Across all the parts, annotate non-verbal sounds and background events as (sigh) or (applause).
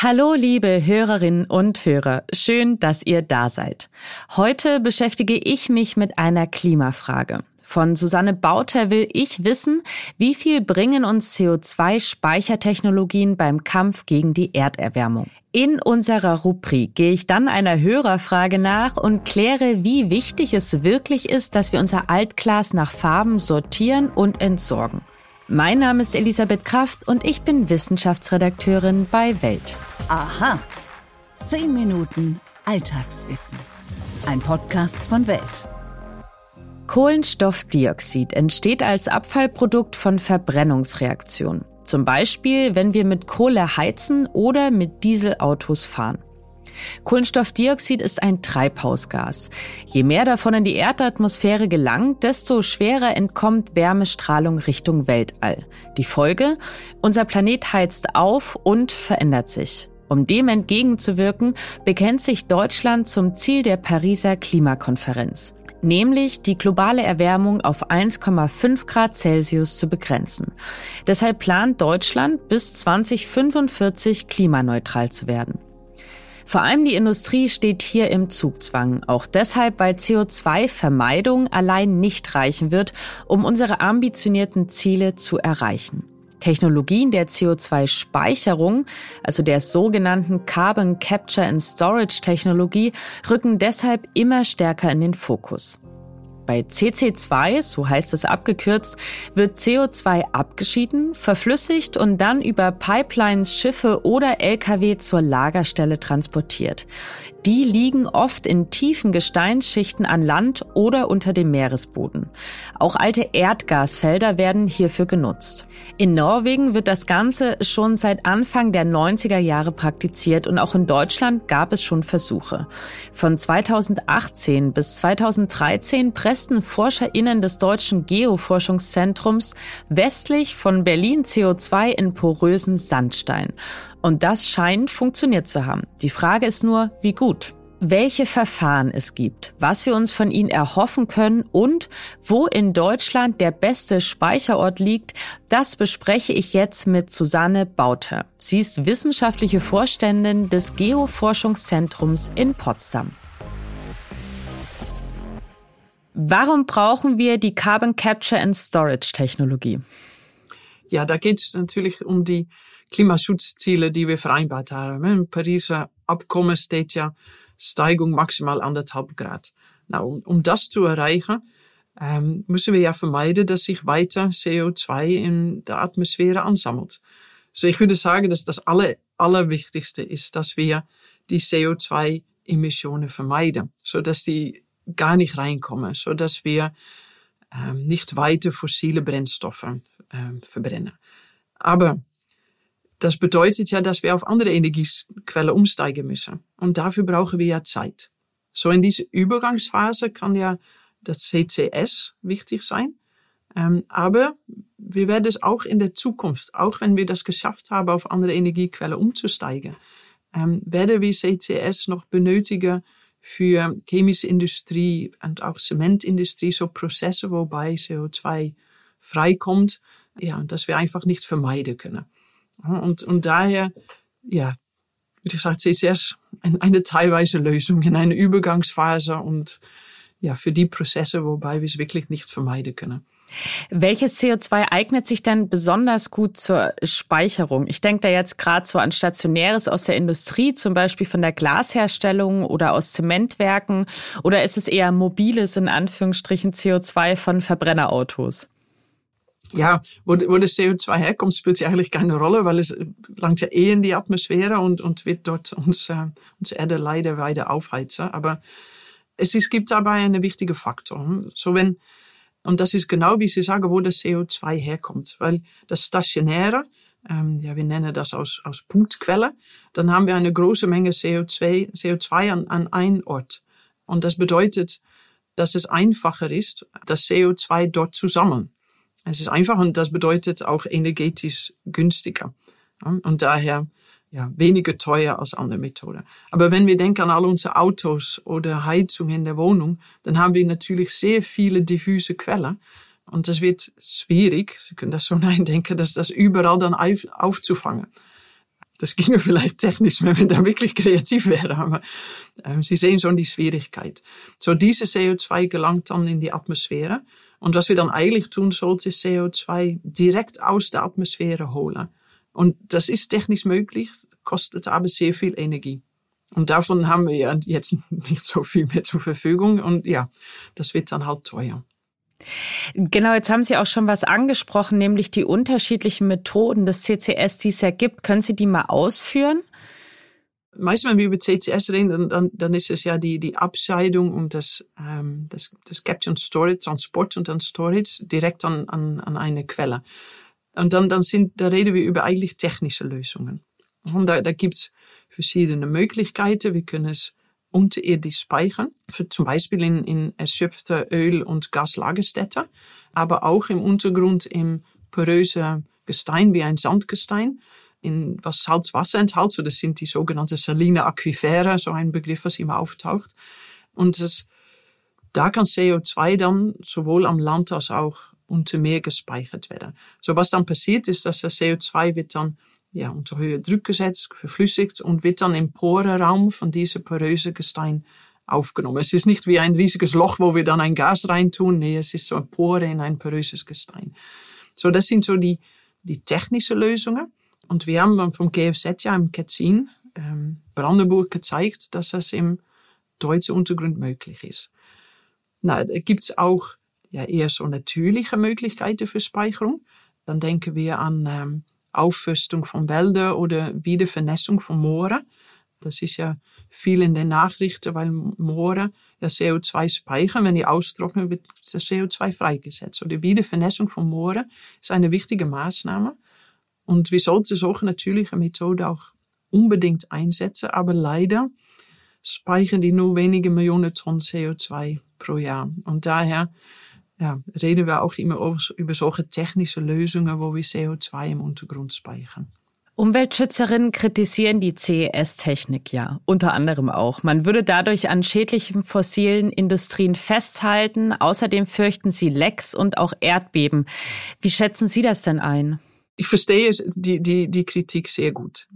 Hallo, liebe Hörerinnen und Hörer. Schön, dass ihr da seid. Heute beschäftige ich mich mit einer Klimafrage. Von Susanne Bauter will ich wissen, wie viel bringen uns CO2-Speichertechnologien beim Kampf gegen die Erderwärmung. In unserer Rubrik gehe ich dann einer Hörerfrage nach und kläre, wie wichtig es wirklich ist, dass wir unser Altglas nach Farben sortieren und entsorgen. Mein Name ist Elisabeth Kraft und ich bin Wissenschaftsredakteurin bei Welt. Aha. Zehn Minuten Alltagswissen. Ein Podcast von Welt. Kohlenstoffdioxid entsteht als Abfallprodukt von Verbrennungsreaktionen. Zum Beispiel, wenn wir mit Kohle heizen oder mit Dieselautos fahren. Kohlenstoffdioxid ist ein Treibhausgas. Je mehr davon in die Erdatmosphäre gelangt, desto schwerer entkommt Wärmestrahlung Richtung Weltall. Die Folge? Unser Planet heizt auf und verändert sich. Um dem entgegenzuwirken, bekennt sich Deutschland zum Ziel der Pariser Klimakonferenz nämlich die globale Erwärmung auf 1,5 Grad Celsius zu begrenzen. Deshalb plant Deutschland bis 2045 klimaneutral zu werden. Vor allem die Industrie steht hier im Zugzwang, auch deshalb, weil CO2-Vermeidung allein nicht reichen wird, um unsere ambitionierten Ziele zu erreichen. Technologien der CO2-Speicherung, also der sogenannten Carbon Capture and Storage Technologie, rücken deshalb immer stärker in den Fokus. Bei CC2, so heißt es abgekürzt, wird CO2 abgeschieden, verflüssigt und dann über Pipelines, Schiffe oder Lkw zur Lagerstelle transportiert. Die liegen oft in tiefen Gesteinsschichten an Land oder unter dem Meeresboden. Auch alte Erdgasfelder werden hierfür genutzt. In Norwegen wird das Ganze schon seit Anfang der 90er Jahre praktiziert und auch in Deutschland gab es schon Versuche. Von 2018 bis 2013 pressten ForscherInnen des Deutschen Geoforschungszentrums westlich von Berlin CO2 in porösen Sandstein. Und das scheint funktioniert zu haben. Die Frage ist nur, wie gut? welche Verfahren es gibt, was wir uns von ihnen erhoffen können und wo in Deutschland der beste Speicherort liegt, das bespreche ich jetzt mit Susanne Bauter. Sie ist wissenschaftliche Vorständin des Geoforschungszentrums in Potsdam. Warum brauchen wir die Carbon Capture and Storage Technologie? Ja, da geht es natürlich um die Klimaschutzziele, die wir vereinbart haben. Im Pariser Abkommen steht ja Steigung maximal anderthalb Grad. Nou, um, um das zu erreichen, ähm, müssen wir ja vermeiden, dass sich weiter CO2 in der Atmosphäre ansammelt. So ich würde sagen, dass das aller, allerwichtigste ist, dass wir die CO2-Emissionen vermeiden, so dass die gar nicht reinkommen, so dass wir ähm, nicht weiter fossile Brennstoffe ähm, verbrennen. Aber das bedeutet ja, dass wir auf andere Energiequellen umsteigen müssen. Und dafür brauchen wir ja Zeit. So in dieser Übergangsphase kann ja das CCS wichtig sein. Ähm, aber wir werden es auch in der Zukunft, auch wenn wir das geschafft haben, auf andere Energiequellen umzusteigen, ähm, werden wir CCS noch benötigen für chemische Industrie und auch Zementindustrie, so Prozesse, wobei CO2 freikommt, ja, dass wir einfach nicht vermeiden können. Und, und daher, ja, ich sagen, CCS eine teilweise Lösung in einer Übergangsphase und ja, für die Prozesse, wobei wir es wirklich nicht vermeiden können. Welches CO2 eignet sich denn besonders gut zur Speicherung? Ich denke da jetzt gerade so an Stationäres aus der Industrie, zum Beispiel von der Glasherstellung oder aus Zementwerken, oder ist es eher mobiles, in Anführungsstrichen, CO2 von Verbrennerautos? Ja, wo, wo das CO2 herkommt, spielt ja eigentlich keine Rolle, weil es langt ja eh in die Atmosphäre und, und wird dort uns, äh, uns Erde leider weiter aufheizen. Aber es, es gibt dabei einen wichtigen Faktor. So wenn, und das ist genau, wie Sie sagen, wo das CO2 herkommt. Weil das Stationäre, ähm, ja, wir nennen das aus, aus Punktquelle, dann haben wir eine große Menge CO2, CO2 an, an einem Ort. Und das bedeutet, dass es einfacher ist, das CO2 dort zu sammeln. Es ist einfach und das bedeutet auch energetisch günstiger. Und daher ja, weniger teuer als andere Methoden. Aber wenn wir denken an all unsere Autos oder Heizung in der Wohnung, dann haben wir natürlich sehr viele diffuse Quellen. Und das wird schwierig, Sie können das so (laughs) eindenken, dass das überall dann aufzufangen. das ginge vielleicht technisch, wenn wir da wirklich kreativ wären, aber ähm, Sie sehen schon die Schwierigkeit. So, diese CO2 gelangt dann in die Atmosphäre. Und was wir dann eigentlich tun sollten, ist CO2 direkt aus der Atmosphäre holen. Und das ist technisch möglich, kostet aber sehr viel Energie. Und davon haben wir ja jetzt (laughs) nicht so viel mehr zur Verfügung. Und ja, das wird dann halt teuer. Genau, jetzt haben Sie auch schon was angesprochen, nämlich die unterschiedlichen Methoden des CCS, die es ja gibt. Können Sie die mal ausführen? Meistens, wenn wir über CCS reden, dann, dann ist es ja die, die Abscheidung und das, ähm, das, das Capture und Storage, Transport und dann Storage direkt an, an, an eine Quelle. Und dann, dann sind, da reden wir über eigentlich technische Lösungen. Und da, da gibt's verschiedene Möglichkeiten. Wir können es unterirdisch speichern, für zum Beispiel in, in erschöpfte Öl- und Gaslagerstätte, aber auch im Untergrund im poröse Gestein wie ein Sandgestein, in was Salzwasser enthält. So, das sind die sogenannten saline Aquifere, so ein Begriff, was immer auftaucht. Und das, da kann CO2 dann sowohl am Land als auch unter Meer gespeichert werden. So, was dann passiert ist, dass das CO2 wird dann ja, unter höher Druck gesetzt, verflüssigt und wird dann im Porenraum von diesem porösen Gestein aufgenommen. Es ist nicht wie ein riesiges Loch, wo wir dann ein Gas reintun. Nee, es ist so ein Pore in ein poröses Gestein. So, das sind so die, die technischen Lösungen. Und wir haben vom GFZ ja im Ketzin, ähm, Brandenburg gezeigt, dass das im deutschen Untergrund möglich ist. Na, da gibt's auch ja eher so natürliche Möglichkeiten für Speicherung. Dann denken wir an ähm, Aufforstung von Wäldern oder Wiedervernässung von Mooren. Das ist ja viel in den Nachrichten, weil Moore ja CO2 speichern. Wenn die austrocknen, wird das CO2 freigesetzt. Oder Wiedervernässung von Mooren ist eine wichtige Maßnahme. Und wir sollten solche natürliche Methoden auch unbedingt einsetzen. Aber leider speichern die nur wenige Millionen Tonnen CO2 pro Jahr. Und daher ja, reden wir auch immer über solche technische Lösungen, wo wir CO2 im Untergrund speichern. Umweltschützerinnen kritisieren die CES-Technik ja, unter anderem auch. Man würde dadurch an schädlichen fossilen Industrien festhalten. Außerdem fürchten sie Lecks und auch Erdbeben. Wie schätzen Sie das denn ein? Ich verstehe die, die, die Kritik sehr gut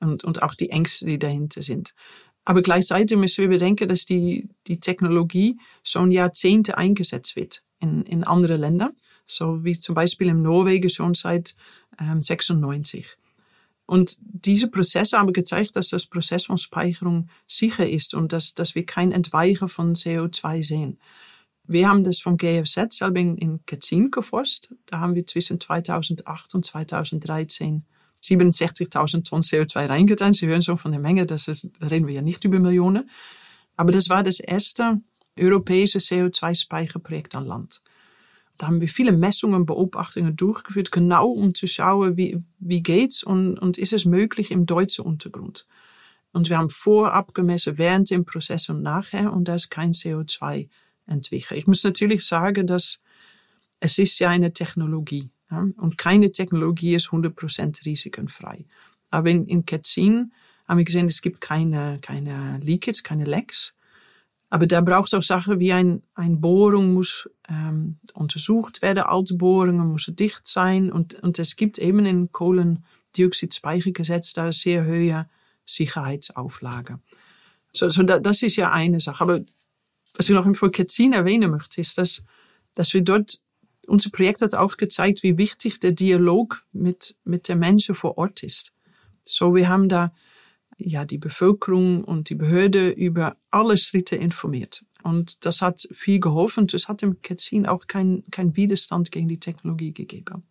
und, und auch die Ängste, die dahinter sind. Aber gleichzeitig müssen wir bedenken, dass die, die Technologie schon Jahrzehnte eingesetzt wird in, in andere Länder. So wie zum Beispiel in Norwegen schon seit ähm, 96. Und diese Prozesse haben gezeigt, dass das Prozess von Speicherung sicher ist und dass, dass wir kein Entweichen von CO2 sehen. Wir haben das vom GFZ selber in, in geforscht. Da haben wir zwischen 2008 und 2013 67.000 Tonnen CO2 reingetan. Sie hören schon von der Menge, das ist, da reden wir ja nicht über Millionen. Aber das war das erste europäische CO2-Speicherprojekt an Land. Da haben wir viele Messungen, Beobachtungen durchgeführt, genau um zu schauen, wie, wie geht's und, und ist es möglich im deutschen Untergrund. Und wir haben vorab gemessen, während dem Prozess und nachher, und da ist kein CO2 entwickelt. Ich muss natürlich sagen, dass es ist ja eine Technologie. Ja? Und keine Technologie ist 100% risikenfrei. Aber in, in Ketzin haben wir gesehen, es gibt keine, keine Leakage, keine Lecks. Aber da braucht es auch Sachen wie ein, ein Bohrung muss ähm, untersucht werden, alte Bohrungen müssen dicht sein und, und es gibt eben in Kohlendioxidspeichergesetz da sehr hohe Sicherheitsauflagen. So, so da, das ist ja eine Sache. Aber was ich noch im Ketzin erwähnen möchte, ist, dass, dass wir dort, unser Projekt hat auch gezeigt, wie wichtig der Dialog mit, mit den Menschen vor Ort ist. So, wir haben da ja, die Bevölkerung und die Behörde über alle Schritte informiert. Und das hat viel geholfen. Es hat im Ketzin auch kein, kein Widerstand gegen die Technologie gegeben.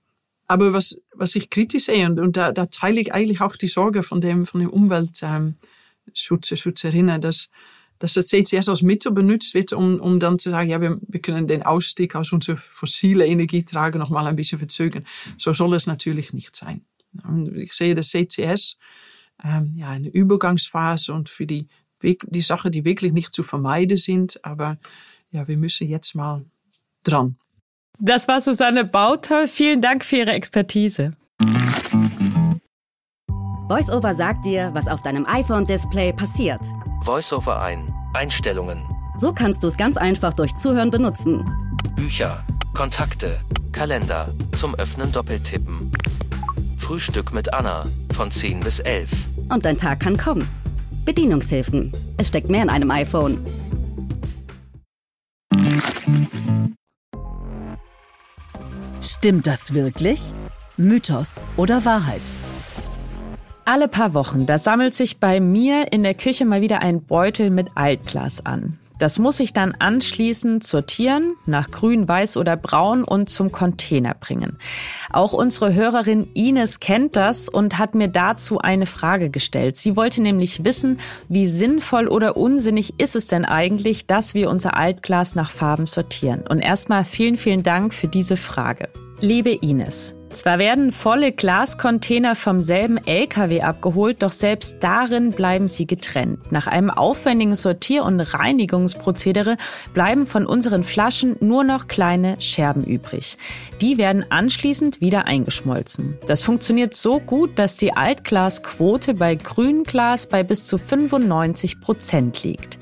Aber was, was ich kritisch sehe, und, und da, da teile ich eigentlich auch die Sorge von dem, von dem Umweltschützerinnen, ähm, dass, dass das CCS als Mittel benutzt wird, um, um dann zu sagen, ja, wir, wir können den Ausstieg aus unserer fossile Energieträger noch mal ein bisschen verzögern. So soll es natürlich nicht sein. Ich sehe das CCS ähm, ja, eine Übergangsphase und für die, die Sachen, die wirklich nicht zu vermeiden sind. Aber ja, wir müssen jetzt mal dran. Das war Susanne Bauter. Vielen Dank für Ihre Expertise. VoiceOver sagt dir, was auf deinem iPhone-Display passiert. VoiceOver ein. Einstellungen. So kannst du es ganz einfach durch Zuhören benutzen. Bücher, Kontakte, Kalender. Zum Öffnen doppeltippen. Frühstück mit Anna von 10 bis 11. Und dein Tag kann kommen. Bedienungshilfen. Es steckt mehr in einem iPhone. Stimmt das wirklich? Mythos oder Wahrheit? Alle paar Wochen, da sammelt sich bei mir in der Küche mal wieder ein Beutel mit Altglas an. Das muss ich dann anschließend sortieren, nach grün, weiß oder braun und zum Container bringen. Auch unsere Hörerin Ines kennt das und hat mir dazu eine Frage gestellt. Sie wollte nämlich wissen, wie sinnvoll oder unsinnig ist es denn eigentlich, dass wir unser Altglas nach Farben sortieren. Und erstmal vielen, vielen Dank für diese Frage. Liebe Ines, zwar werden volle Glascontainer vom selben LKW abgeholt, doch selbst darin bleiben sie getrennt. Nach einem aufwendigen Sortier- und Reinigungsprozedere bleiben von unseren Flaschen nur noch kleine Scherben übrig. Die werden anschließend wieder eingeschmolzen. Das funktioniert so gut, dass die Altglasquote bei Grünglas bei bis zu 95 Prozent liegt.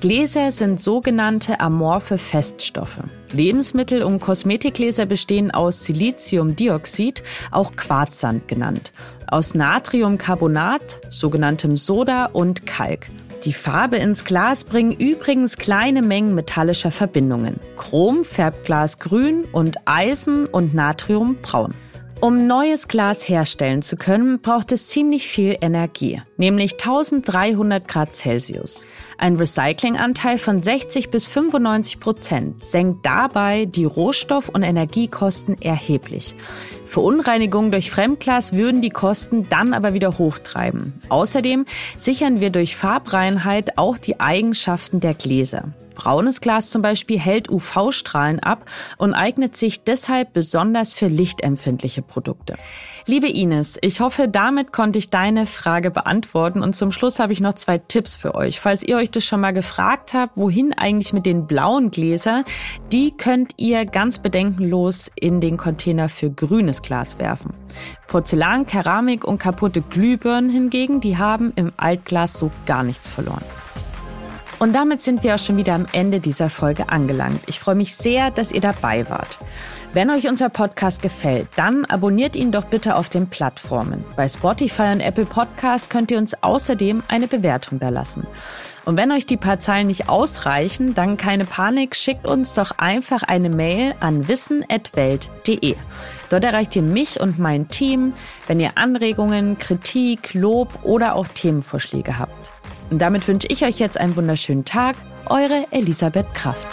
Gläser sind sogenannte amorphe Feststoffe. Lebensmittel und Kosmetikgläser bestehen aus Siliziumdioxid, auch Quarzsand genannt, aus Natriumcarbonat, sogenanntem Soda und Kalk. Die Farbe ins Glas bringen übrigens kleine Mengen metallischer Verbindungen. Chrom färbt Glas grün und Eisen und Natrium braun. Um neues Glas herstellen zu können, braucht es ziemlich viel Energie, nämlich 1300 Grad Celsius. Ein Recyclinganteil von 60 bis 95 Prozent senkt dabei die Rohstoff- und Energiekosten erheblich. Verunreinigungen durch Fremdglas würden die Kosten dann aber wieder hochtreiben. Außerdem sichern wir durch Farbreinheit auch die Eigenschaften der Gläser. Braunes Glas zum Beispiel hält UV-Strahlen ab und eignet sich deshalb besonders für lichtempfindliche Produkte. Liebe Ines, ich hoffe, damit konnte ich deine Frage beantworten und zum Schluss habe ich noch zwei Tipps für euch. Falls ihr euch das schon mal gefragt habt, wohin eigentlich mit den blauen Gläsern, die könnt ihr ganz bedenkenlos in den Container für grünes Glas werfen. Porzellan, Keramik und kaputte Glühbirnen hingegen, die haben im Altglas so gar nichts verloren. Und damit sind wir auch schon wieder am Ende dieser Folge angelangt. Ich freue mich sehr, dass ihr dabei wart. Wenn euch unser Podcast gefällt, dann abonniert ihn doch bitte auf den Plattformen. Bei Spotify und Apple Podcasts könnt ihr uns außerdem eine Bewertung da lassen. Und wenn euch die paar Zeilen nicht ausreichen, dann keine Panik, schickt uns doch einfach eine Mail an wissen.welt.de. Dort erreicht ihr mich und mein Team, wenn ihr Anregungen, Kritik, Lob oder auch Themenvorschläge habt. Und damit wünsche ich euch jetzt einen wunderschönen Tag. Eure Elisabeth Kraft.